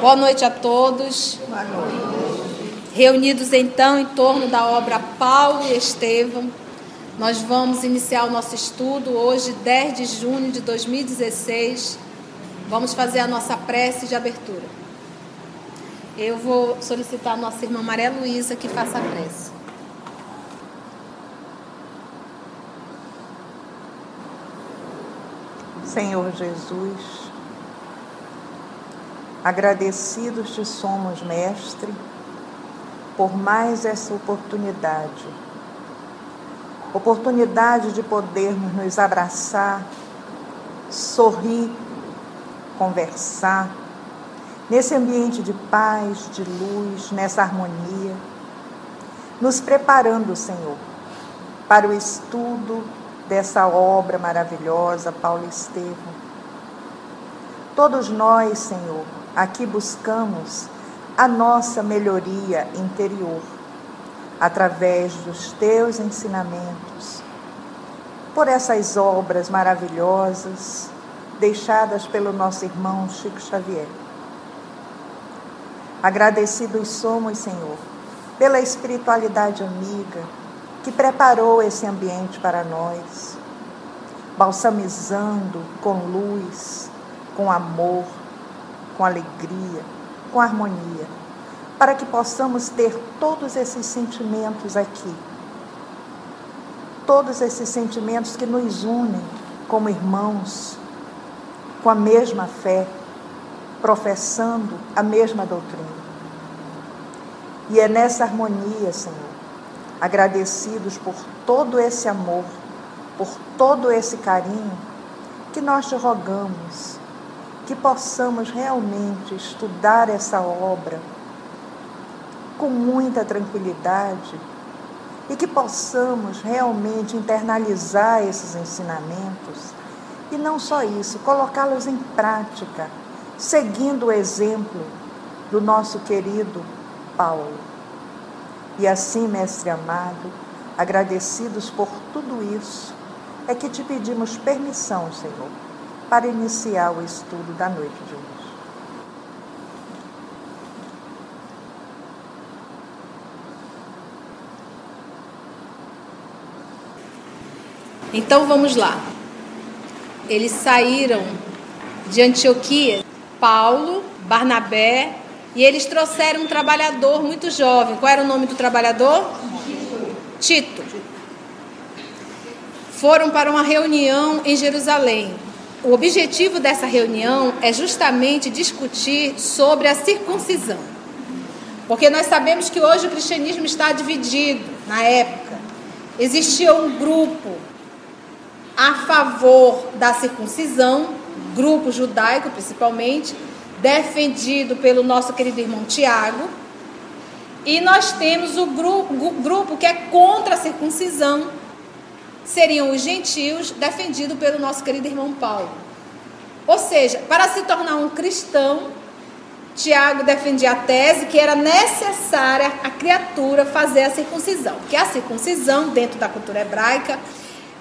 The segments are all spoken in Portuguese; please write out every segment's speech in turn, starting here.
Boa noite a todos. Boa noite. Reunidos então em torno da obra Paulo e Estevão, nós vamos iniciar o nosso estudo hoje, 10 de junho de 2016. Vamos fazer a nossa prece de abertura. Eu vou solicitar a nossa irmã Maria Luísa que faça a prece. Senhor Jesus, agradecidos te somos, Mestre, por mais essa oportunidade. Oportunidade de podermos nos abraçar, sorrir, conversar, nesse ambiente de paz, de luz, nessa harmonia, nos preparando, Senhor, para o estudo dessa obra maravilhosa, Paulo Estevam. Todos nós, Senhor, aqui buscamos a nossa melhoria interior através dos teus ensinamentos, por essas obras maravilhosas deixadas pelo nosso irmão Chico Xavier. Agradecidos somos, Senhor, pela espiritualidade amiga que preparou esse ambiente para nós, balsamizando com luz, com amor, com alegria, com harmonia, para que possamos ter todos esses sentimentos aqui. Todos esses sentimentos que nos unem como irmãos, com a mesma fé, professando a mesma doutrina. E é nessa harmonia, Senhor, agradecidos por todo esse amor, por todo esse carinho, que nós te rogamos que possamos realmente estudar essa obra com muita tranquilidade e que possamos realmente internalizar esses ensinamentos e não só isso, colocá-los em prática, seguindo o exemplo do nosso querido Paulo. E assim, mestre amado, agradecidos por tudo isso, é que te pedimos permissão, Senhor, para iniciar o estudo da noite de hoje. Então vamos lá. Eles saíram de Antioquia, Paulo, Barnabé e eles trouxeram um trabalhador muito jovem. Qual era o nome do trabalhador? Tito. Foram para uma reunião em Jerusalém. O objetivo dessa reunião é justamente discutir sobre a circuncisão. Porque nós sabemos que hoje o cristianismo está dividido. Na época, existia um grupo a favor da circuncisão, grupo judaico principalmente, defendido pelo nosso querido irmão Tiago. E nós temos o grupo, o grupo que é contra a circuncisão, seriam os gentios, defendido pelo nosso querido irmão Paulo. Ou seja, para se tornar um cristão, Tiago defendia a tese que era necessária a criatura fazer a circuncisão. Que a circuncisão, dentro da cultura hebraica,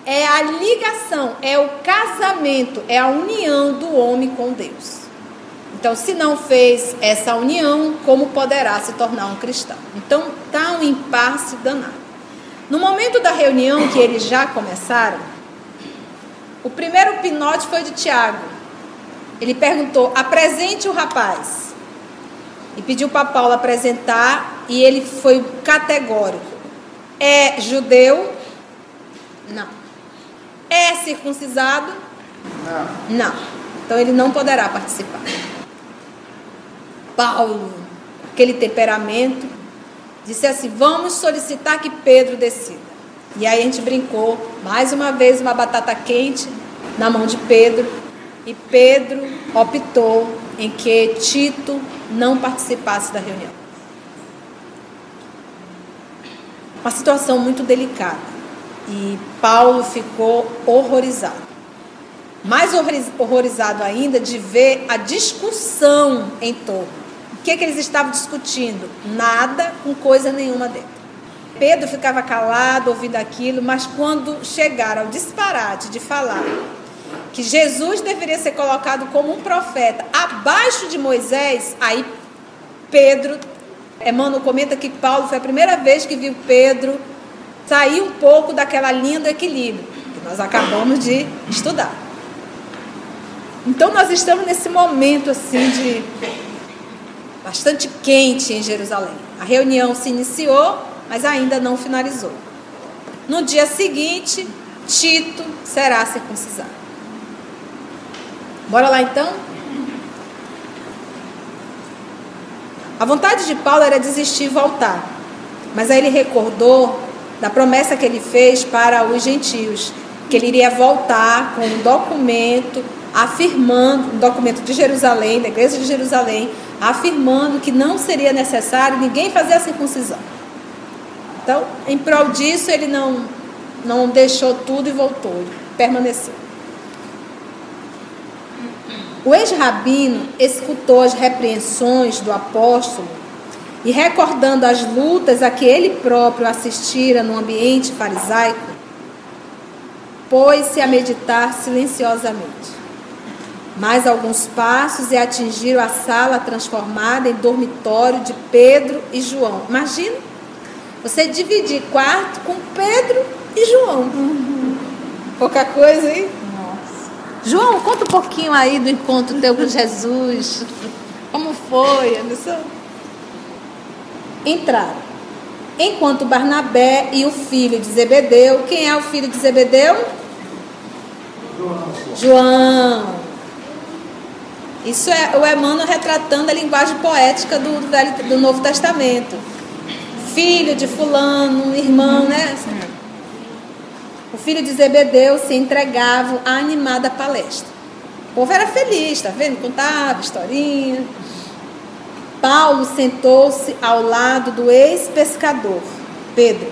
é a ligação, é o casamento, é a união do homem com Deus. Então, se não fez essa união, como poderá se tornar um cristão? Então, está um impasse danado. No momento da reunião que eles já começaram, o primeiro pinote foi de Tiago. Ele perguntou: apresente o rapaz. E pediu para Paulo apresentar, e ele foi categórico: é judeu? Não. É circuncisado? Não. Não. Então ele não poderá participar. Paulo, aquele temperamento, disse assim: vamos solicitar que Pedro decida. E aí a gente brincou, mais uma vez, uma batata quente na mão de Pedro. E Pedro optou em que Tito não participasse da reunião. Uma situação muito delicada. E Paulo ficou horrorizado. Mais horrorizado ainda de ver a discussão em torno o que, que eles estavam discutindo? Nada com coisa nenhuma dentro. Pedro ficava calado ouvindo aquilo, mas quando chegaram ao disparate de falar que Jesus deveria ser colocado como um profeta abaixo de Moisés, aí Pedro, Emmanuel comenta que Paulo foi a primeira vez que viu Pedro sair um pouco daquela linha do equilíbrio, que nós acabamos de estudar. Então nós estamos nesse momento assim de bastante quente em Jerusalém. A reunião se iniciou, mas ainda não finalizou. No dia seguinte, Tito será circuncisado. Bora lá então? A vontade de Paulo era desistir e voltar. Mas aí ele recordou da promessa que ele fez para os gentios, que ele iria voltar com um documento afirmando, um documento de Jerusalém, da igreja de Jerusalém, afirmando que não seria necessário ninguém fazer a circuncisão. Então, em prol disso, ele não, não deixou tudo e voltou, ele permaneceu. O ex-rabino escutou as repreensões do apóstolo e, recordando as lutas a que ele próprio assistira no ambiente farisaico, pôs-se a meditar silenciosamente. Mais alguns passos e atingiram a sala transformada em dormitório de Pedro e João. Imagina você dividir quarto com Pedro e João. Uhum. Pouca coisa, hein? Nossa. João, conta um pouquinho aí do encontro teu com Jesus. Como foi, Anderson? Entraram. Enquanto Barnabé e o filho de Zebedeu, quem é o filho de Zebedeu? João. João. Isso é o Emmanuel retratando a linguagem poética do, do, do Novo Testamento. Filho de fulano, irmão, né? O filho de Zebedeu se entregava à animada palestra. O povo era feliz, tá vendo? Contava historinha. Paulo sentou-se ao lado do ex-pescador, Pedro,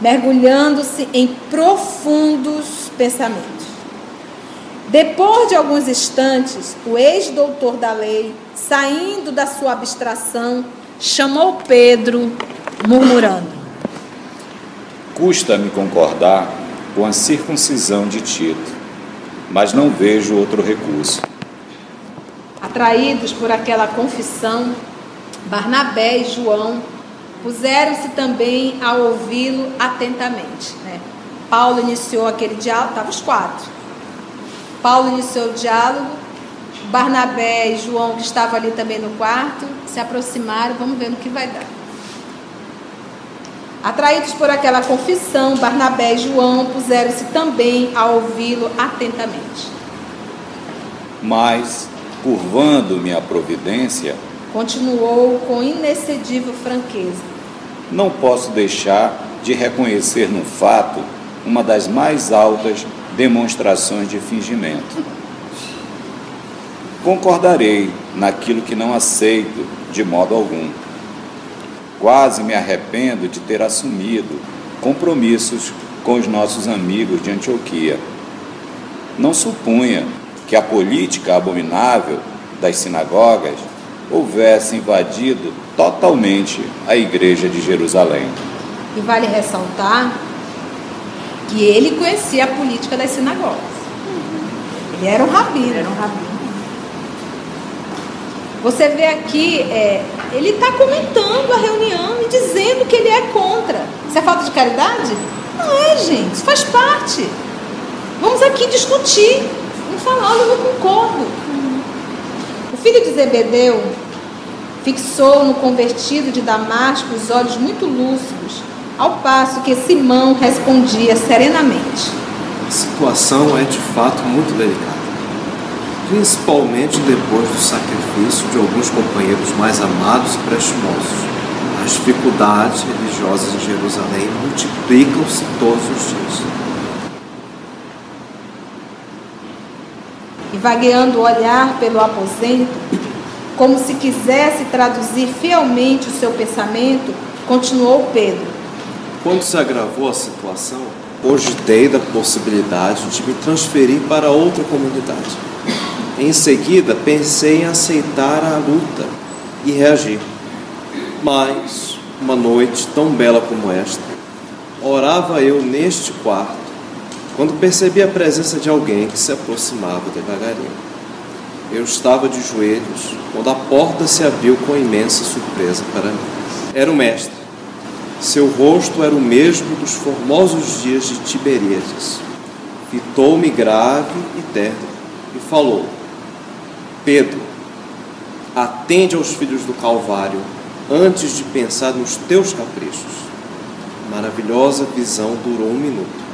mergulhando-se em profundos pensamentos. Depois de alguns instantes, o ex-doutor da lei, saindo da sua abstração, chamou Pedro, murmurando: Custa-me concordar com a circuncisão de Tito, mas não vejo outro recurso. Atraídos por aquela confissão, Barnabé e João puseram-se também a ouvi-lo atentamente. Né? Paulo iniciou aquele diálogo, estavam os quatro. Paulo iniciou o diálogo, Barnabé e João, que estavam ali também no quarto, se aproximaram, vamos ver no que vai dar. Atraídos por aquela confissão, Barnabé e João puseram-se também a ouvi-lo atentamente. Mas, curvando-me a providência, continuou com inexcedível franqueza. Não posso deixar de reconhecer no fato uma das mais altas demonstrações de fingimento. Concordarei naquilo que não aceito de modo algum. Quase me arrependo de ter assumido compromissos com os nossos amigos de Antioquia. Não supunha que a política abominável das sinagogas houvesse invadido totalmente a igreja de Jerusalém. E vale ressaltar que ele conhecia a política das sinagogas. Ele era um rabino. Era um rabino. Você vê aqui, é, ele está comentando a reunião e dizendo que ele é contra. Isso é falta de caridade? Não é, gente. Isso faz parte. Vamos aqui discutir. Vamos falar, olha, eu não concordo. O filho de Zebedeu fixou no convertido de Damasco os olhos muito lúcidos ao passo que Simão respondia serenamente. A situação é de fato muito delicada, principalmente depois do sacrifício de alguns companheiros mais amados e prestimosos. As dificuldades religiosas em Jerusalém multiplicam-se todos os dias. E vagueando o olhar pelo aposento, como se quisesse traduzir fielmente o seu pensamento, continuou Pedro quando se agravou a situação, cogitei da possibilidade de me transferir para outra comunidade. Em seguida, pensei em aceitar a luta e reagir. Mas, uma noite tão bela como esta, orava eu neste quarto quando percebi a presença de alguém que se aproximava devagarinho. Eu estava de joelhos quando a porta se abriu com imensa surpresa para mim. Era o Mestre. Seu rosto era o mesmo dos formosos dias de Tiberíades. Fitou-me grave e terno e falou: Pedro, atende aos filhos do Calvário antes de pensar nos teus caprichos. Maravilhosa visão durou um minuto,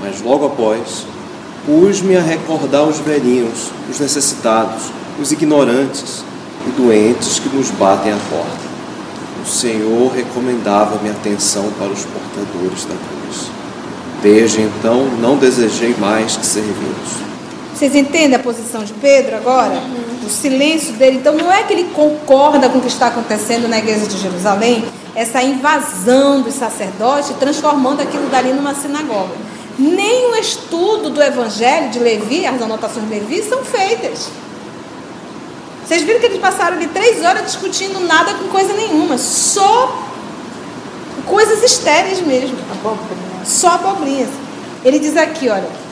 mas logo após pus-me a recordar os velhinhos, os necessitados, os ignorantes e doentes que nos batem à porta. O Senhor recomendava-me atenção para os portadores da cruz. Desde então não desejei mais que servi-los. Vocês entendem a posição de Pedro agora? O silêncio dele. Então não é que ele concorda com o que está acontecendo na igreja de Jerusalém, essa invasão dos sacerdotes, transformando aquilo dali numa sinagoga. Nem o estudo do evangelho de Levi, as anotações de Levi, são feitas. Vocês viram que eles passaram ali três horas discutindo nada com coisa nenhuma, só coisas estéreis mesmo. Abobrinha. Só abobrinhas. Ele diz aqui, olha.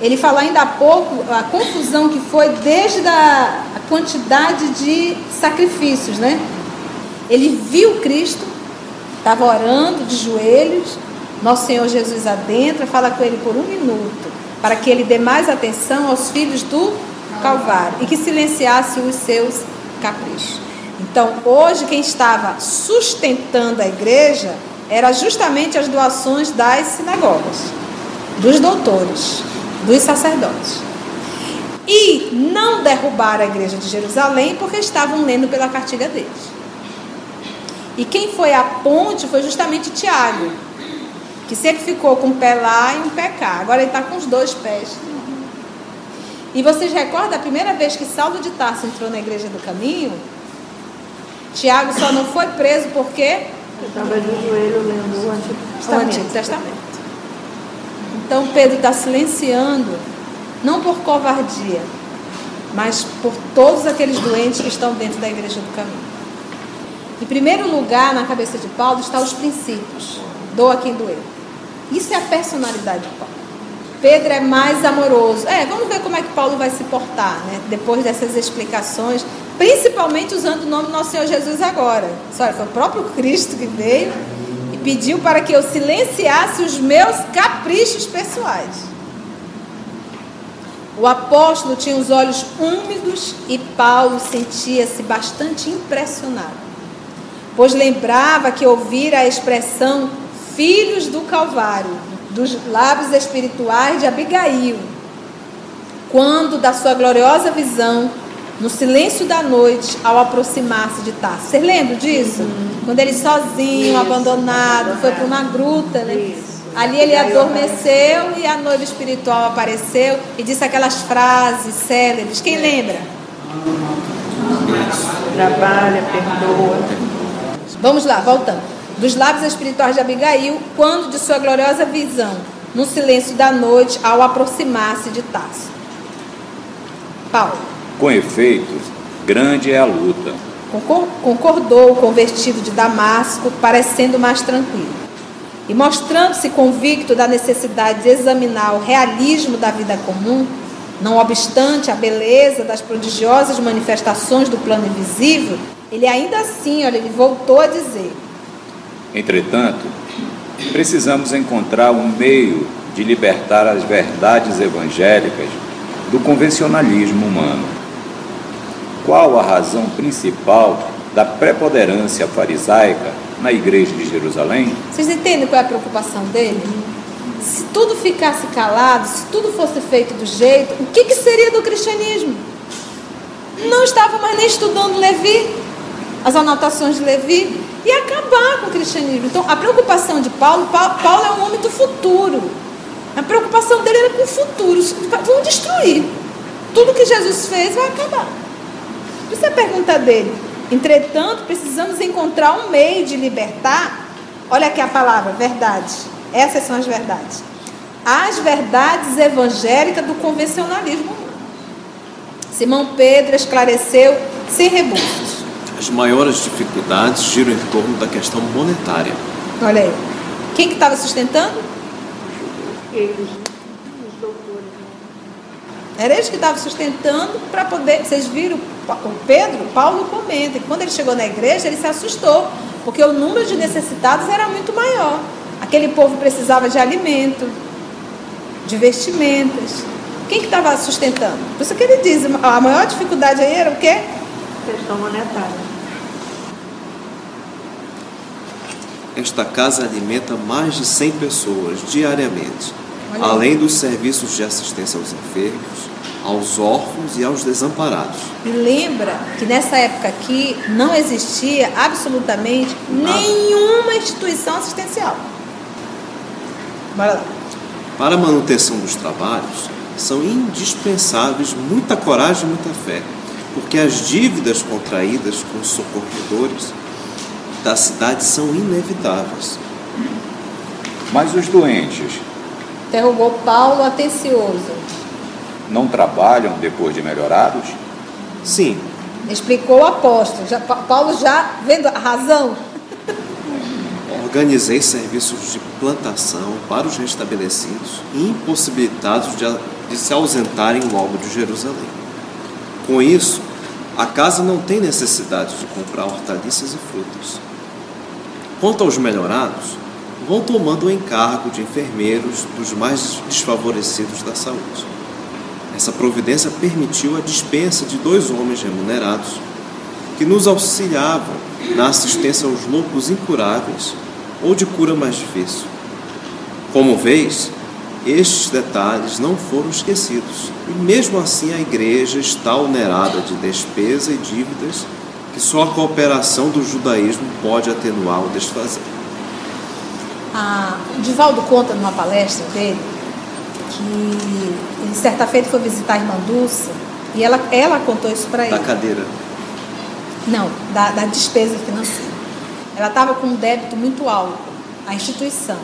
Ele fala ainda há pouco a confusão que foi desde a, a quantidade de sacrifícios, né? Ele viu Cristo, estava orando de joelhos, nosso Senhor Jesus adentra, fala com ele por um minuto, para que ele dê mais atenção aos filhos do Calvário e que silenciasse os seus caprichos. Então, hoje, quem estava sustentando a igreja era justamente as doações das sinagogas, dos doutores, dos sacerdotes. E não derrubaram a igreja de Jerusalém porque estavam lendo pela cartilha deles. E quem foi a ponte foi justamente Tiago, que sempre ficou com um pé lá e um pé cá. Agora ele está com os dois pés. E vocês recordam a primeira vez que Saulo de Tarso entrou na igreja do caminho? Tiago só não foi preso porque Eu estava de joelho lendo o Antigo o Testamento. Antigo Testamento. Então Pedro está silenciando, não por covardia, mas por todos aqueles doentes que estão dentro da igreja do caminho. Em primeiro lugar, na cabeça de Paulo, estão os princípios. Doa quem doer. Isso é a personalidade de Paulo. Pedro é mais amoroso. É, vamos ver como é que Paulo vai se portar, né? Depois dessas explicações, principalmente usando o nome do nosso Senhor Jesus agora. Olha, foi o próprio Cristo que veio e pediu para que eu silenciasse os meus caprichos pessoais. O apóstolo tinha os olhos úmidos e Paulo sentia-se bastante impressionado, pois lembrava que ouvira a expressão filhos do Calvário, dos lábios espirituais de Abigail, quando da sua gloriosa visão, no silêncio da noite, ao aproximar-se de Tarso. Vocês lembram disso? Quando ele sozinho, abandonado, foi para uma gruta, né? Ali ele adormeceu e a noiva espiritual apareceu e disse aquelas frases célebres. Quem lembra? Trabalha, perdoa. Vamos lá, voltando. Dos lábios espirituais de Abigail, quando de sua gloriosa visão, no silêncio da noite, ao aproximar-se de Tarso. Paulo. Com efeito, grande é a luta. Concor- Concordou o convertido de Damasco, parecendo mais tranquilo. E mostrando-se convicto da necessidade de examinar o realismo da vida comum, não obstante a beleza das prodigiosas manifestações do plano invisível, ele ainda assim, olha, ele voltou a dizer: Entretanto, precisamos encontrar um meio de libertar as verdades evangélicas do convencionalismo humano. Qual a razão principal da preponderância farisaica na igreja de Jerusalém? Vocês entendem qual é a preocupação dele? Se tudo ficasse calado, se tudo fosse feito do jeito, o que, que seria do cristianismo? Não estava mais nem estudando Levi, as anotações de Levi, e acabar com o cristianismo. Então, a preocupação de Paulo, Pa- Paulo é um homem do futuro. A preocupação dele era com o futuro. Vão destruir. Tudo que Jesus fez vai acabar. Isso é a pergunta dele. Entretanto, precisamos encontrar um meio de libertar. Olha aqui a palavra, verdade. Essas são as verdades. As verdades evangélicas do convencionalismo. Simão Pedro esclareceu sem rebuscos. As maiores dificuldades giram em torno da questão monetária. Olha aí. Quem que estava sustentando? Eles, os doutores. Né? Era eles que estavam sustentando para poder. Vocês viram o Pedro? Paulo comenta que quando ele chegou na igreja, ele se assustou, porque o número de necessitados era muito maior. Aquele povo precisava de alimento, de vestimentas. Quem que estava sustentando? Por isso que ele diz, a maior dificuldade aí era o quê? Questão monetária. Esta casa alimenta mais de 100 pessoas diariamente, Olha além dos serviços de assistência aos enfermos, aos órfãos e aos desamparados. E lembra que nessa época aqui não existia absolutamente Nada. nenhuma instituição assistencial. Bora lá. Para a manutenção dos trabalhos, são indispensáveis muita coragem e muita fé, porque as dívidas contraídas com os socorredores da cidade são inevitáveis. Mas os doentes? Interrogou Paulo atencioso. Não trabalham depois de melhorados? Sim. Explicou o apóstolo. Já, Paulo já vendo a razão. Organizei serviços de plantação para os restabelecidos e impossibilitados de, de se ausentarem logo de Jerusalém. Com isso, a casa não tem necessidade de comprar hortaliças e frutas. Quanto aos melhorados, vão tomando o encargo de enfermeiros dos mais desfavorecidos da saúde. Essa providência permitiu a dispensa de dois homens remunerados que nos auxiliavam na assistência aos loucos incuráveis ou de cura mais difícil. Como vês, estes detalhes não foram esquecidos, e mesmo assim a igreja está onerada de despesa e dívidas que só a cooperação do judaísmo pode atenuar ou desfazer. Ah, o Divaldo conta numa palestra dele que ele certa feita foi visitar a irmã Dulce e ela, ela contou isso para ele. Da cadeira? Não, da, da despesa financeira. Ela estava com um débito muito alto, a instituição,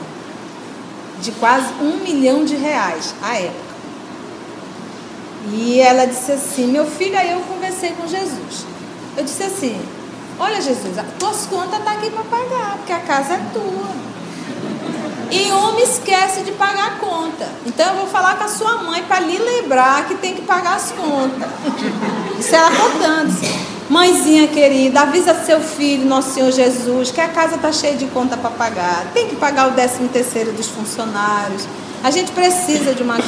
de quase um milhão de reais à época. E ela disse assim: Meu filho, aí eu conversei com Jesus. Eu disse assim: Olha, Jesus, as tuas contas estão tá aqui para pagar, porque a casa é tua. E homem esquece de pagar a conta. Então eu vou falar com a sua mãe para lhe lembrar que tem que pagar as contas. Isso ela contando. Mãezinha querida, avisa seu filho, nosso Senhor Jesus, que a casa está cheia de conta para pagar. Tem que pagar o décimo terceiro dos funcionários. A gente precisa de uma.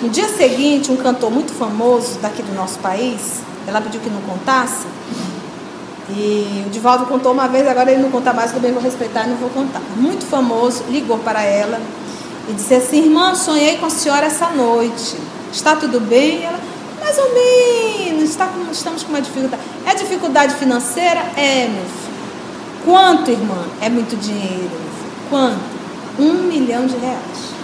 No dia seguinte, um cantor muito famoso daqui do nosso país, ela pediu que não contasse, e o Divaldo contou uma vez, agora ele não conta mais, também vou respeitar e não vou contar. Muito famoso, ligou para ela e disse assim: Irmã, sonhei com a senhora essa noite. Está tudo bem? Ela, mais ou menos, está com, estamos com uma dificuldade. É dificuldade financeira? É, meu filho. Quanto, irmã? É muito dinheiro. Quanto? Um milhão de reais.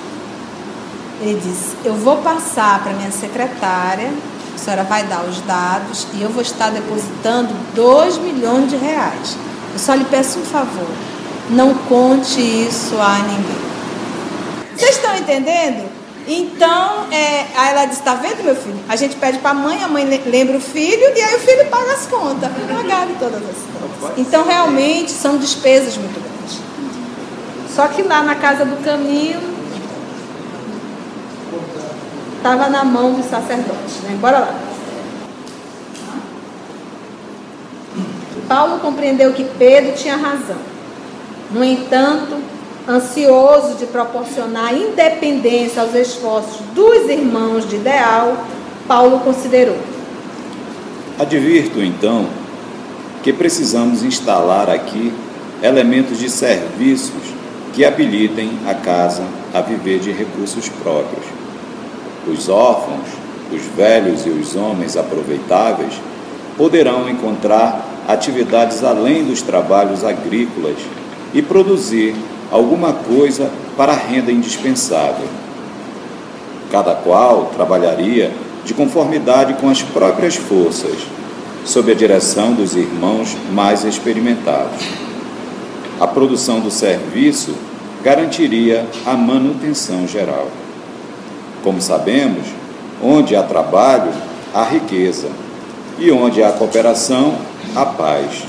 Ele disse: Eu vou passar para minha secretária a senhora vai dar os dados e eu vou estar depositando 2 milhões de reais. Eu só lhe peço um favor, não conte isso a ninguém. Vocês estão entendendo? Então, é, aí ela disse, está vendo, meu filho? A gente pede para a mãe, a mãe lembra o filho e aí o filho paga as contas. Pagaram todas as contas. Então, realmente, são despesas muito grandes. Só que lá na casa do caminho, estava na mão dos sacerdotes. Né? Bora lá. Paulo compreendeu que Pedro tinha razão. No entanto, ansioso de proporcionar independência aos esforços dos irmãos de ideal, Paulo considerou. Advirto, então, que precisamos instalar aqui elementos de serviços que habilitem a casa a viver de recursos próprios os órfãos, os velhos e os homens aproveitáveis poderão encontrar atividades além dos trabalhos agrícolas e produzir alguma coisa para a renda indispensável. Cada qual trabalharia de conformidade com as próprias forças, sob a direção dos irmãos mais experimentados. A produção do serviço garantiria a manutenção geral. Como sabemos, onde há trabalho, há riqueza, e onde há cooperação, há paz.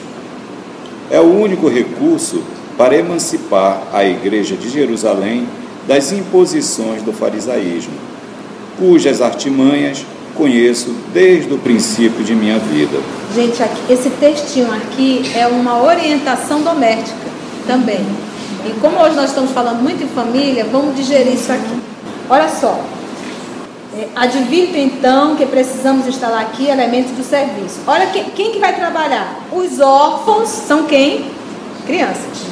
É o único recurso para emancipar a Igreja de Jerusalém das imposições do farisaísmo, cujas artimanhas conheço desde o princípio de minha vida. Gente, esse textinho aqui é uma orientação doméstica também. E como hoje nós estamos falando muito em família, vamos digerir isso aqui. Olha só. É, advirto então que precisamos instalar aqui elementos do serviço. Olha quem, quem que vai trabalhar? Os órfãos são quem? Crianças.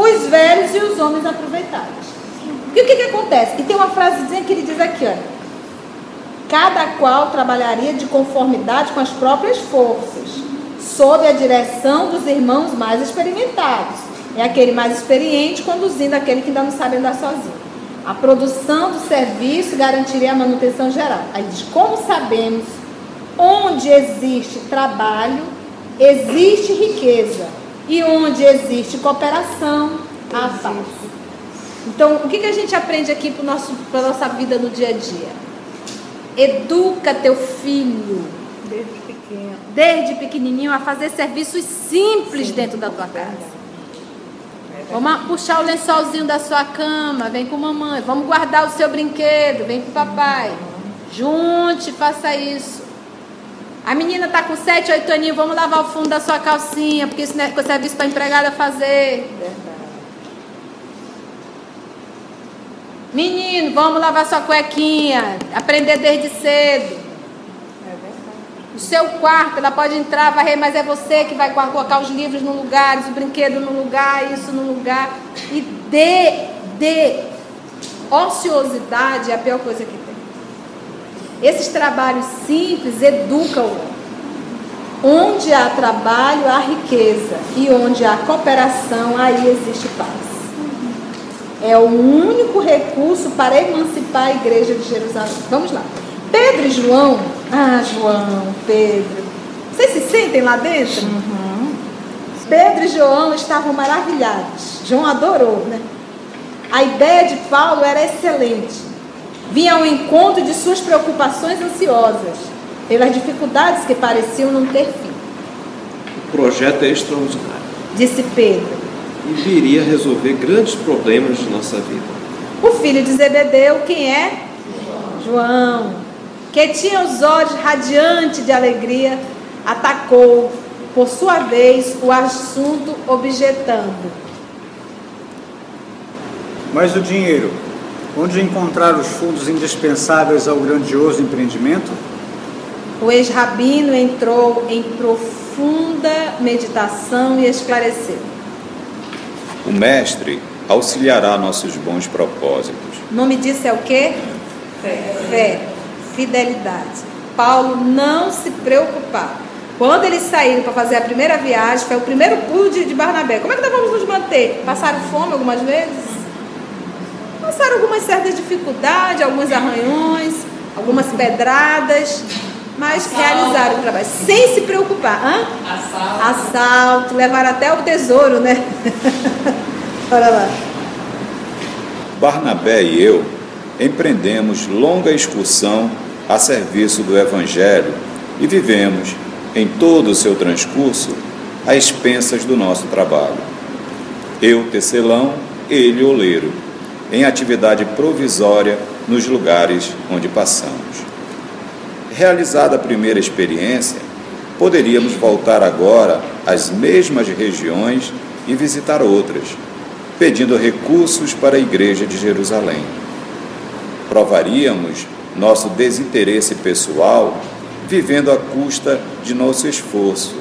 Os velhos e os homens aproveitados. E o que, que acontece? E tem uma frase que ele diz aqui, olha cada qual trabalharia de conformidade com as próprias forças, sob a direção dos irmãos mais experimentados. É aquele mais experiente conduzindo aquele que ainda não sabe andar sozinho. A produção do serviço garantiria a manutenção geral. Aí diz: como sabemos onde existe trabalho, existe riqueza. E onde existe cooperação, há paz. Então, o que, que a gente aprende aqui para a nossa vida no dia a dia? Educa teu filho. Desde pequeno. Desde pequenininho a fazer serviços simples Sim, dentro da tua casa. Vamos puxar o lençolzinho da sua cama, vem com mamãe. Vamos guardar o seu brinquedo, vem com papai. Junte, faça isso. A menina está com 7, 8 aninhos, vamos lavar o fundo da sua calcinha, porque isso não é serviço para empregada fazer. Verdade. Menino, vamos lavar sua cuequinha. Aprender desde cedo. O seu quarto, ela pode entrar, varrer, mas é você que vai colocar os livros no lugar, o brinquedo no lugar, isso no lugar. E dê, dê. Ociosidade é a pior coisa que tem. Esses trabalhos simples educam. Onde há trabalho, há riqueza. E onde há cooperação, aí existe paz. É o único recurso para emancipar a igreja de Jerusalém. Vamos lá. Pedro e João. Ah, João, Pedro. Vocês se sentem lá dentro? Uhum. Pedro e João estavam maravilhados. João adorou, né? A ideia de Paulo era excelente. Vinha ao encontro de suas preocupações ansiosas, pelas dificuldades que pareciam não ter fim. O projeto é extraordinário. Disse Pedro e viria a resolver grandes problemas de nossa vida. O filho de Zebedeu, quem é? João, que tinha os olhos radiantes de alegria, atacou, por sua vez, o assunto objetando. Mas o dinheiro, onde encontrar os fundos indispensáveis ao grandioso empreendimento? O ex-rabino entrou em profunda meditação e esclareceu. O Mestre auxiliará nossos bons propósitos. O nome disso é o quê? Fé. Fé. Fidelidade. Paulo não se preocupava. Quando eles saíram para fazer a primeira viagem, foi o primeiro pulo de, de Barnabé. Como é que nós vamos nos manter? Passaram fome algumas vezes? Passaram algumas certas dificuldades, alguns arranhões, algumas pedradas, mas Assalto. realizaram o trabalho sem se preocupar. Hã? Assalto. Assalto, levaram até o tesouro, né? Olha lá. Barnabé e eu empreendemos longa excursão a serviço do Evangelho e vivemos, em todo o seu transcurso, a expensas do nosso trabalho. Eu, tecelão, ele, oleiro, em atividade provisória nos lugares onde passamos. Realizada a primeira experiência, poderíamos voltar agora às mesmas regiões e visitar outras, pedindo recursos para a Igreja de Jerusalém. Provaríamos nosso desinteresse pessoal vivendo à custa de nosso esforço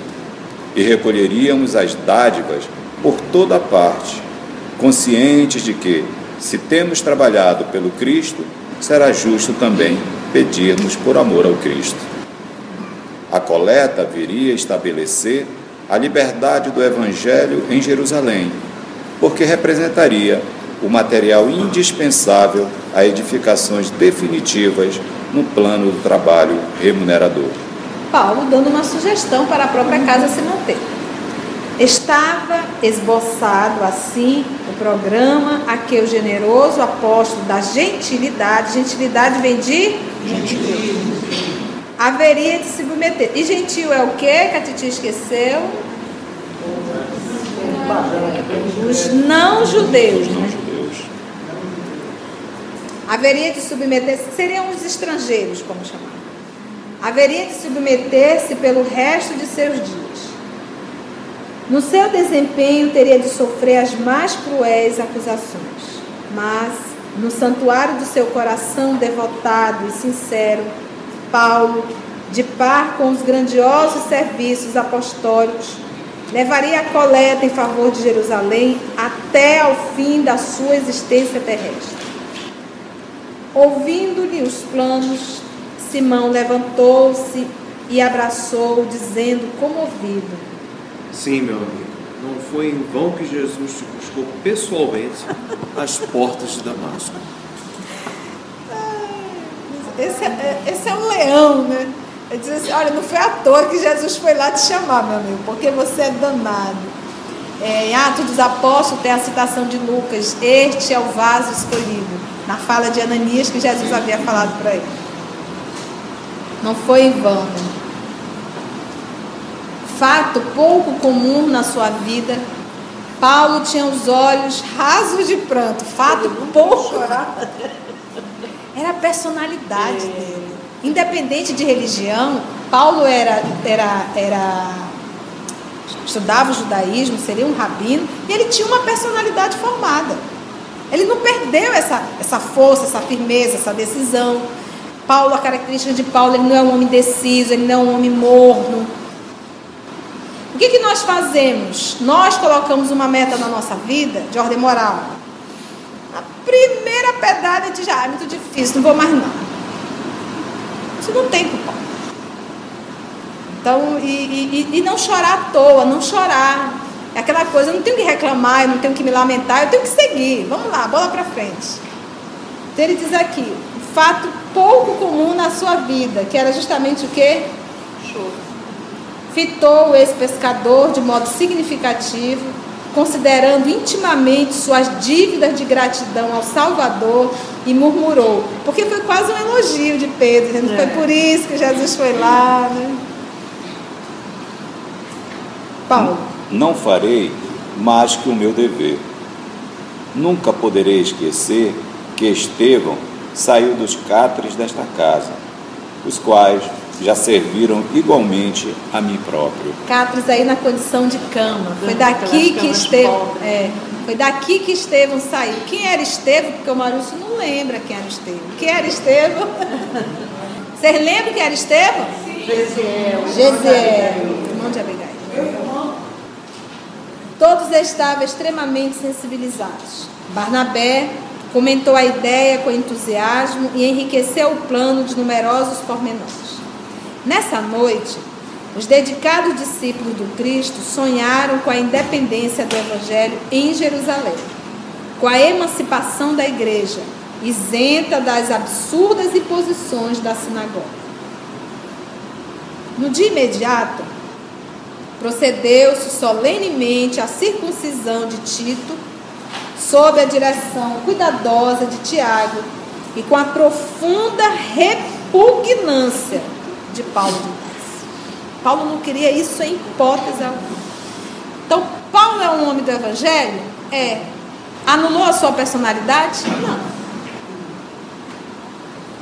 e recolheríamos as dádivas por toda parte, conscientes de que, se temos trabalhado pelo Cristo, será justo também pedirmos por amor ao Cristo. A coleta viria estabelecer a liberdade do Evangelho em Jerusalém, porque representaria o material indispensável a edificações definitivas no plano do trabalho remunerador. Paulo dando uma sugestão para a própria casa se manter. Estava esboçado assim programa a que o generoso apóstolo da gentilidade, gentilidade vem de gentil, haveria de se submeter. E gentil é o que que a Titi esqueceu? Os não judeus, né? haveria de submeter-se, seriam os estrangeiros, como chamar, haveria de submeter-se pelo resto de seus dias. No seu desempenho, teria de sofrer as mais cruéis acusações, mas no santuário do seu coração devotado e sincero, Paulo, de par com os grandiosos serviços apostólicos, levaria a coleta em favor de Jerusalém até ao fim da sua existência terrestre. Ouvindo-lhe os planos, Simão levantou-se e abraçou, dizendo comovido: Sim, meu amigo, não foi em vão que Jesus te buscou pessoalmente às portas de Damasco. Esse é, esse é um leão, né? Ele diz assim: Olha, não foi à toa que Jesus foi lá te chamar, meu amigo, porque você é danado. É, em Atos dos Apóstolos tem a citação de Lucas: Este é o vaso escolhido, na fala de Ananias que Jesus havia falado para ele. Não foi em vão. Né? Fato pouco comum na sua vida. Paulo tinha os olhos rasos de pranto. Fato pouco. Era a personalidade é. dele. Independente de religião, Paulo era, era, era estudava o judaísmo, seria um rabino, e ele tinha uma personalidade formada. Ele não perdeu essa, essa força, essa firmeza, essa decisão. Paulo, a característica de Paulo, ele não é um homem deciso, ele não é um homem morno. O que, que nós fazemos? Nós colocamos uma meta na nossa vida de ordem moral primeira pedrada de já, é muito difícil, não vou mais não. Isso não tem culpa. Então, e, e, e não chorar à toa, não chorar. É aquela coisa, eu não tenho que reclamar, eu não tenho que me lamentar, eu tenho que seguir. Vamos lá, bola para frente. Então ele diz aqui, um fato pouco comum na sua vida, que era justamente o quê? Choro. Fitou esse pescador de modo significativo considerando intimamente suas dívidas de gratidão ao Salvador, e murmurou. Porque foi quase um elogio de Pedro, é. foi por isso que Jesus foi lá. Né? Paulo. Não farei mais que o meu dever. Nunca poderei esquecer que Estevão saiu dos cátares desta casa, os quais já serviram igualmente a mim próprio. Catros aí na condição de cama. Foi daqui que Estevão, é, foi daqui que Estevão saiu. Quem era Estevão? Porque o Marúcio não lembra quem era Estevão. Quem era Estevão? Vocês lembram quem era Estevão? Gesiel. Gesiel, irmão de Abigail. Todos estavam extremamente sensibilizados. Barnabé comentou a ideia com entusiasmo e enriqueceu o plano de numerosos pormenores. Nessa noite, os dedicados discípulos do Cristo sonharam com a independência do Evangelho em Jerusalém, com a emancipação da igreja, isenta das absurdas imposições da sinagoga. No dia imediato, procedeu-se solenemente a circuncisão de Tito, sob a direção cuidadosa de Tiago e com a profunda repugnância de Paulo. Paulo não queria isso em hipótese alguma. Então, Paulo é um homem do Evangelho? É. Anulou a sua personalidade? Não.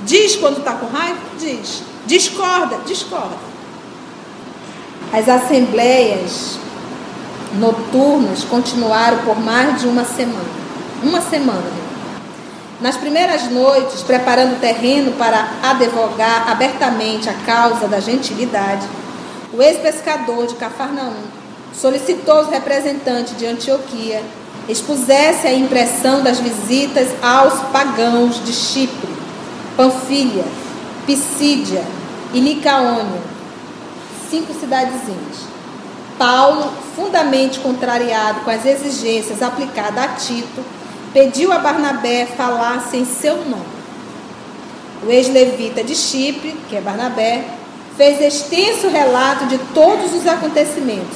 Diz quando está com raiva? Diz. Discorda? Discorda. As assembleias noturnas continuaram por mais de uma semana. Uma semana. Nas primeiras noites, preparando o terreno para advogar abertamente a causa da gentilidade, o ex-pescador de Cafarnaum solicitou aos representantes de Antioquia expusesse a impressão das visitas aos pagãos de Chipre, Panfilha, Pisídia e Licaônia, cinco cidadezinhas. Paulo, fundamente contrariado com as exigências aplicadas a Tito, pediu a Barnabé falasse em seu nome. O ex-levita de Chipre, que é Barnabé, fez extenso relato de todos os acontecimentos,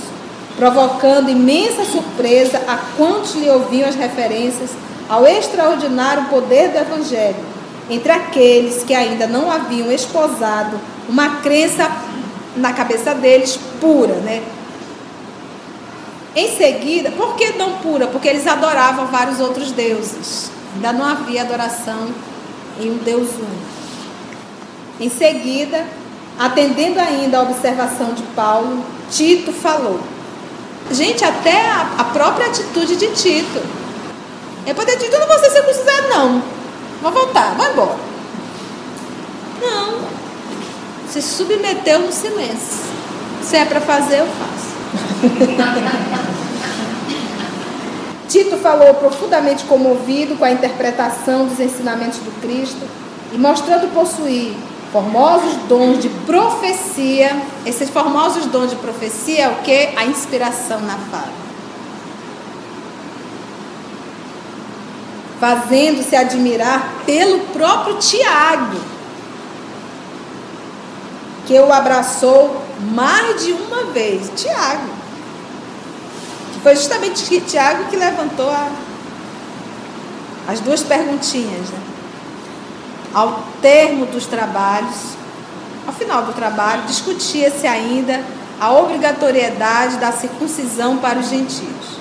provocando imensa surpresa a quantos lhe ouviam as referências ao extraordinário poder do Evangelho, entre aqueles que ainda não haviam esposado uma crença na cabeça deles pura, né? Em seguida, por que não pura? Porque eles adoravam vários outros deuses. Ainda não havia adoração em um Deus único. Em seguida, atendendo ainda a observação de Paulo, Tito falou. Gente, até a, a própria atitude de Tito. É para Tito, não vou ser circuncidado, não. Vou voltar, vou embora. Não. Se submeteu no silêncio. Se é para fazer, eu faço. Tito falou profundamente comovido com a interpretação dos ensinamentos do Cristo e mostrando possuir formosos dons de profecia. Esses formosos dons de profecia é o que? A inspiração na fala. Fazendo-se admirar pelo próprio Tiago, que o abraçou mais de uma vez. Tiago. Foi justamente Tiago que levantou a, as duas perguntinhas. Né? Ao termo dos trabalhos, ao final do trabalho, discutia-se ainda a obrigatoriedade da circuncisão para os gentios.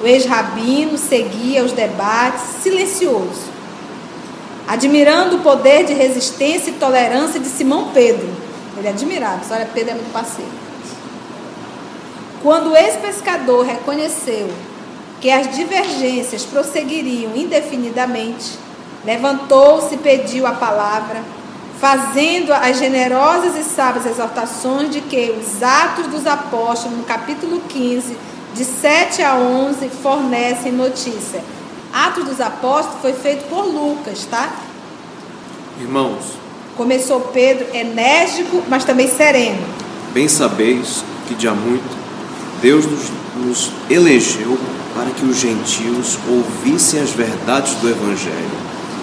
O ex-rabino seguia os debates silencioso, admirando o poder de resistência e tolerância de Simão Pedro. Ele admirava, olha, Pedro é muito parceiro. Quando o ex-pescador reconheceu que as divergências prosseguiriam indefinidamente, levantou-se e pediu a palavra, fazendo as generosas e sábias exortações de que os Atos dos Apóstolos, no capítulo 15, de 7 a 11, fornecem notícia. Atos dos Apóstolos foi feito por Lucas, tá? Irmãos, começou Pedro enérgico, mas também sereno. Bem sabeis que de há muito Deus nos, nos elegeu para que os gentios ouvissem as verdades do Evangelho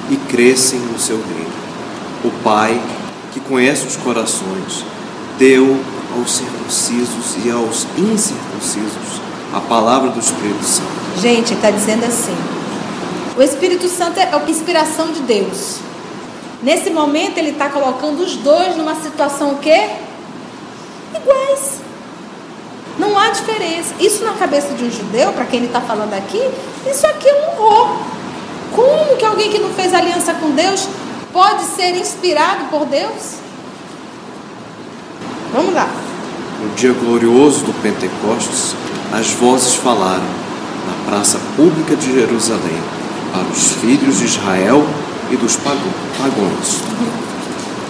e crescem no seu reino. O Pai, que conhece os corações, deu aos circuncisos e aos incircuncisos a palavra do Espírito Santo. Gente, está dizendo assim: o Espírito Santo é a inspiração de Deus. Nesse momento, ele está colocando os dois numa situação o quê? Iguais. Não há diferença. Isso na cabeça de um judeu, para quem ele está falando aqui, isso aqui é um horror. Como que alguém que não fez aliança com Deus pode ser inspirado por Deus? Vamos lá. No dia glorioso do Pentecostes, as vozes falaram na praça pública de Jerusalém para os filhos de Israel e dos pagãos.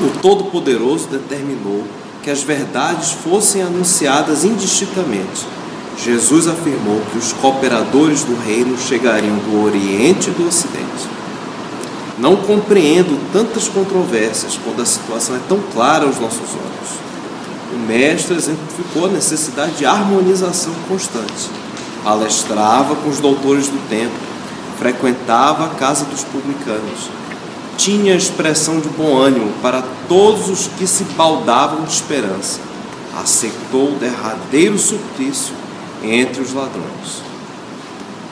O Todo-Poderoso determinou que as verdades fossem anunciadas indistintamente. Jesus afirmou que os cooperadores do reino chegariam do Oriente e do Ocidente. Não compreendo tantas controvérsias quando a situação é tão clara aos nossos olhos. O Mestre exemplificou a necessidade de harmonização constante. Palestrava com os doutores do templo, frequentava a casa dos publicanos, tinha expressão de bom ânimo para todos os que se baldavam de esperança. Aceitou o derradeiro suplício entre os ladrões.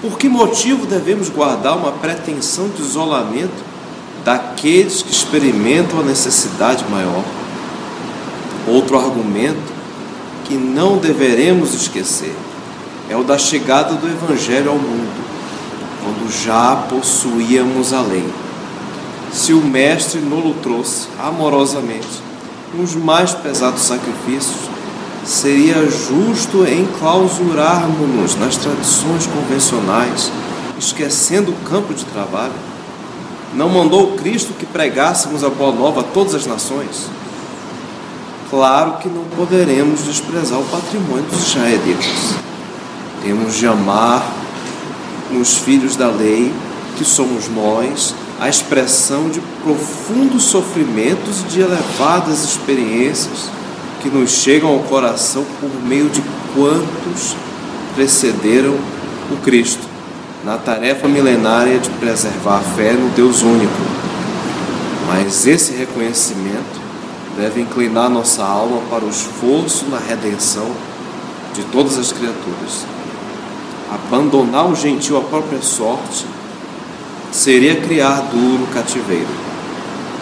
Por que motivo devemos guardar uma pretensão de isolamento daqueles que experimentam a necessidade maior? Outro argumento que não deveremos esquecer é o da chegada do Evangelho ao mundo, quando já possuíamos a lei se o Mestre nolo trouxe amorosamente nos mais pesados sacrifícios, seria justo enclausurarmos-nos nas tradições convencionais, esquecendo o campo de trabalho? Não mandou Cristo que pregássemos a boa nova a todas as nações? Claro que não poderemos desprezar o patrimônio dos israelitas. Temos de amar nos filhos da lei, que somos nós, a expressão de profundos sofrimentos e de elevadas experiências que nos chegam ao coração por meio de quantos precederam o Cristo na tarefa milenária de preservar a fé no Deus único. Mas esse reconhecimento deve inclinar nossa alma para o esforço na redenção de todas as criaturas. Abandonar o gentil à própria sorte seria criar duro cativeiro,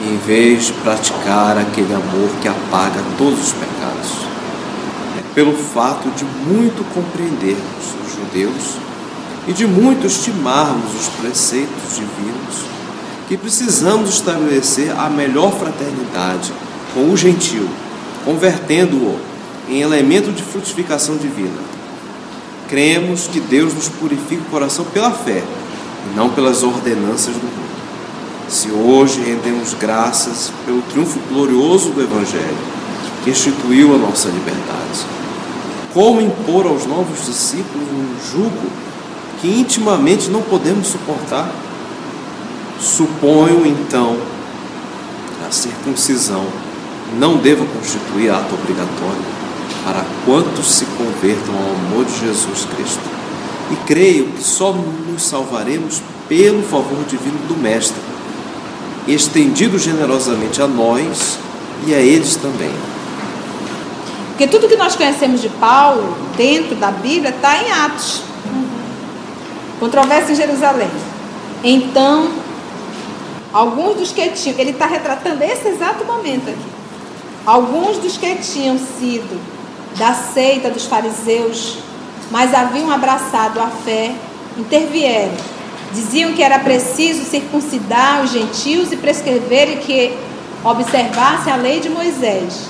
em vez de praticar aquele amor que apaga todos os pecados. É pelo fato de muito compreendermos os judeus e de muito estimarmos os preceitos divinos que precisamos estabelecer a melhor fraternidade com o gentil, convertendo-o em elemento de frutificação divina. Cremos que Deus nos purifica o coração pela fé e não pelas ordenanças do mundo. Se hoje rendemos graças pelo triunfo glorioso do Evangelho, que instituiu a nossa liberdade, como impor aos novos discípulos um jugo que intimamente não podemos suportar? Suponho então a circuncisão não deva constituir ato obrigatório para quantos se convertam ao amor de Jesus Cristo. E creio que só nos salvaremos pelo favor divino do Mestre, estendido generosamente a nós e a eles também. Porque tudo que nós conhecemos de Paulo, dentro da Bíblia, está em Atos. Controvérsia em Jerusalém. Então, alguns dos que tinham, ele está retratando esse exato momento aqui. Alguns dos que tinham sido da seita dos fariseus, mas haviam abraçado a fé, intervieram. Diziam que era preciso circuncidar os gentios e prescreverem que observassem a lei de Moisés.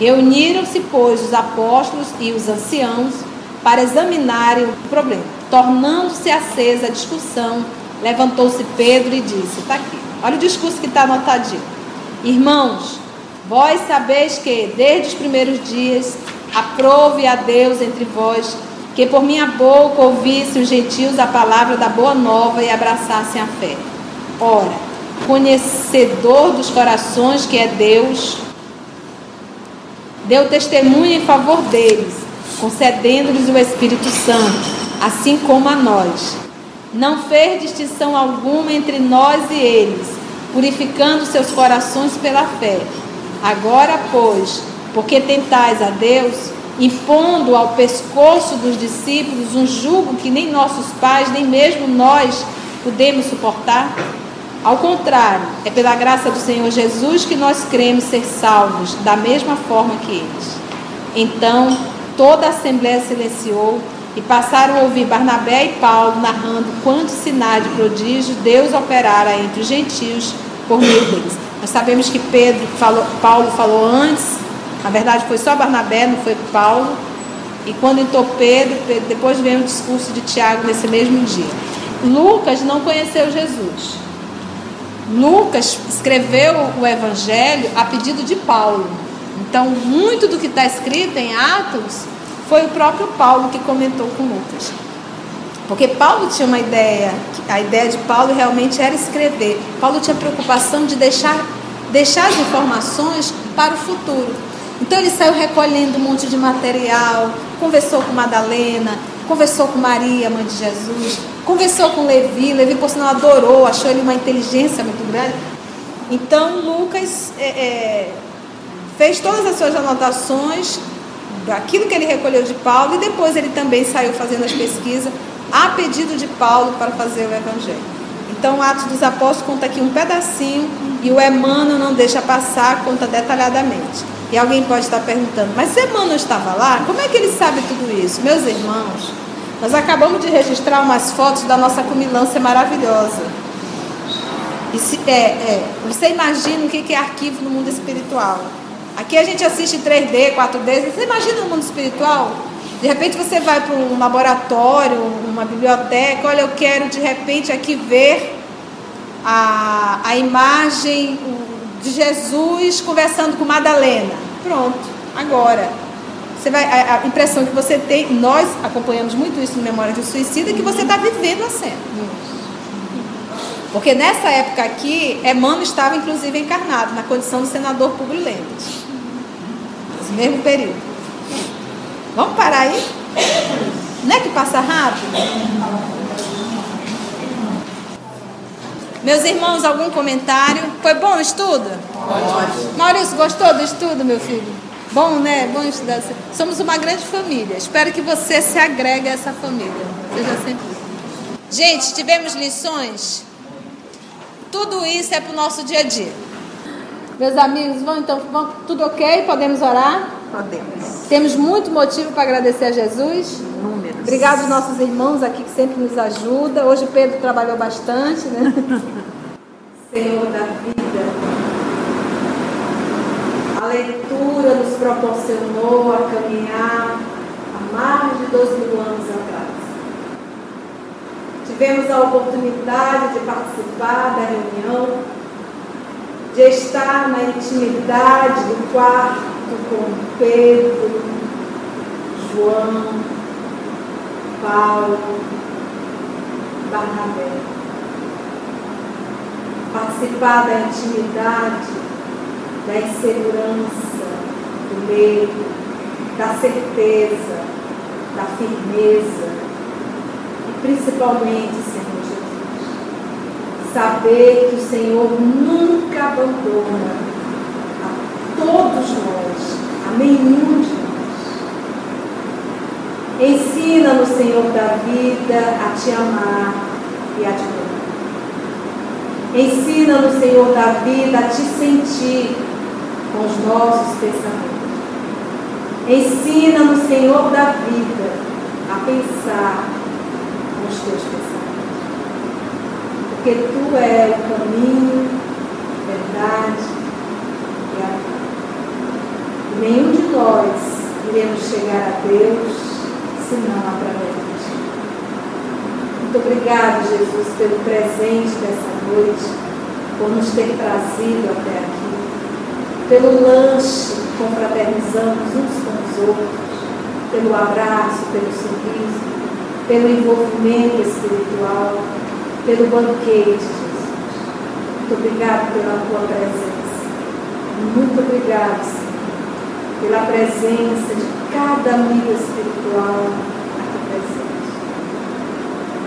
Reuniram-se, pois, os apóstolos e os anciãos para examinarem o problema. Tornando-se acesa a discussão, levantou-se Pedro e disse: Está aqui, olha o discurso que está anotadinho. Irmãos, vós sabeis que, desde os primeiros dias, aprove a Deus entre vós que por minha boca ouvissem os gentios a palavra da boa nova e abraçassem a fé. Ora, conhecedor dos corações que é Deus, deu testemunho em favor deles, concedendo-lhes o Espírito Santo, assim como a nós. Não fez distinção alguma entre nós e eles, purificando seus corações pela fé. Agora, pois, porque tentais a Deus, impondo ao pescoço dos discípulos um jugo que nem nossos pais, nem mesmo nós podemos suportar? Ao contrário, é pela graça do Senhor Jesus que nós cremos ser salvos, da mesma forma que eles. Então, toda a assembleia silenciou e passaram a ouvir Barnabé e Paulo narrando quantos sinais de prodígio Deus operara entre os gentios por meio deles. Nós sabemos que Pedro falou, Paulo falou antes, na verdade foi só Barnabé, não foi Paulo. E quando entrou Pedro, depois veio o discurso de Tiago nesse mesmo dia. Lucas não conheceu Jesus. Lucas escreveu o Evangelho a pedido de Paulo. Então, muito do que está escrito em Atos foi o próprio Paulo que comentou com Lucas. Porque Paulo tinha uma ideia, a ideia de Paulo realmente era escrever. Paulo tinha preocupação de deixar, deixar as informações para o futuro. Então ele saiu recolhendo um monte de material, conversou com Madalena, conversou com Maria, mãe de Jesus, conversou com Levi, Levi por sinal adorou, achou ele uma inteligência muito grande. Então Lucas é, é, fez todas as suas anotações daquilo que ele recolheu de Paulo e depois ele também saiu fazendo as pesquisas a pedido de Paulo para fazer o Evangelho. Então, Atos dos Apóstolos conta aqui um pedacinho e o Emmanuel não deixa passar, conta detalhadamente. E alguém pode estar perguntando, mas Emmanuel estava lá? Como é que ele sabe tudo isso? Meus irmãos, nós acabamos de registrar umas fotos da nossa cumilância maravilhosa. E se, é, é, você imagina o que é arquivo no mundo espiritual. Aqui a gente assiste 3D, 4D. Você imagina no mundo espiritual? De repente você vai para um laboratório, uma biblioteca. Olha, eu quero de repente aqui ver a, a imagem de Jesus conversando com Madalena. Pronto, agora. Você vai, a, a, impressão que você tem, nós acompanhamos muito isso no Memória de Suicida, que você está vivendo a cena. Porque nessa época aqui, Emmanuel estava inclusive encarnado, na condição do senador Publio. Nesse mesmo período. Vamos parar aí? Não é que passa rápido? Meus irmãos, algum comentário? Foi bom o estudo? Ótimo. Maurício, gostou do estudo, meu filho? Bom, né? Bom estudar. Somos uma grande família. Espero que você se agregue a essa família. Seja sempre. Gente, tivemos lições? Tudo isso é para o nosso dia a dia. Meus amigos, vão então, vão, tudo ok? Podemos orar? Podemos. Temos muito motivo para agradecer a Jesus. Números. Obrigado aos nossos irmãos aqui que sempre nos ajudam. Hoje o Pedro trabalhou bastante, né? Senhor da vida, a leitura nos proporcionou a caminhar há mais de dois mil anos atrás. Tivemos a oportunidade de participar da reunião, de estar na intimidade do quarto com Pedro, João, Paulo, Barnabé. Participar da intimidade, da insegurança, do medo, da certeza, da firmeza e principalmente, Senhor saber que o Senhor nunca abandona a todos nós, a nenhum de nós. Ensina-nos, Senhor da vida, a te amar e a te amar. Ensina-nos, Senhor da vida, a te sentir com os nossos pensamentos. Ensina-nos, Senhor da vida, a pensar com os teus pensamentos. Porque tu és o caminho, a verdade e a vida. Nenhum de nós iremos chegar a Deus senão através de ti. Muito obrigado, Jesus, pelo presente dessa noite, por nos ter trazido até aqui, pelo lanche que confraternizamos uns com os outros, pelo abraço, pelo sorriso, pelo envolvimento espiritual, pelo banquete, Jesus. Muito obrigado pela tua presença. Muito obrigado, Senhor pela presença de cada amigo espiritual aqui presente.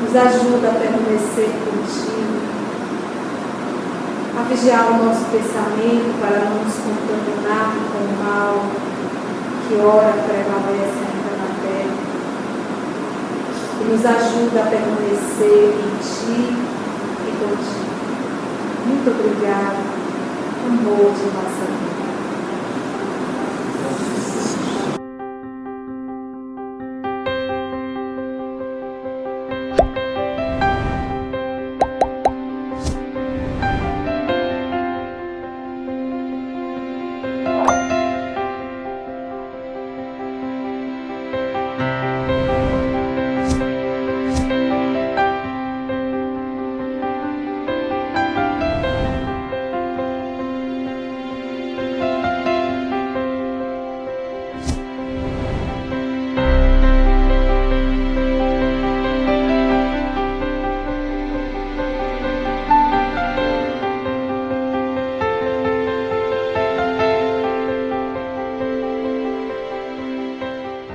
Nos ajuda a permanecer contigo, a vigiar o nosso pensamento para não nos contaminar com o mal que ora prevalece. E nos ajuda a permanecer em ti e contigo. Muito obrigado, amor de nossa vida.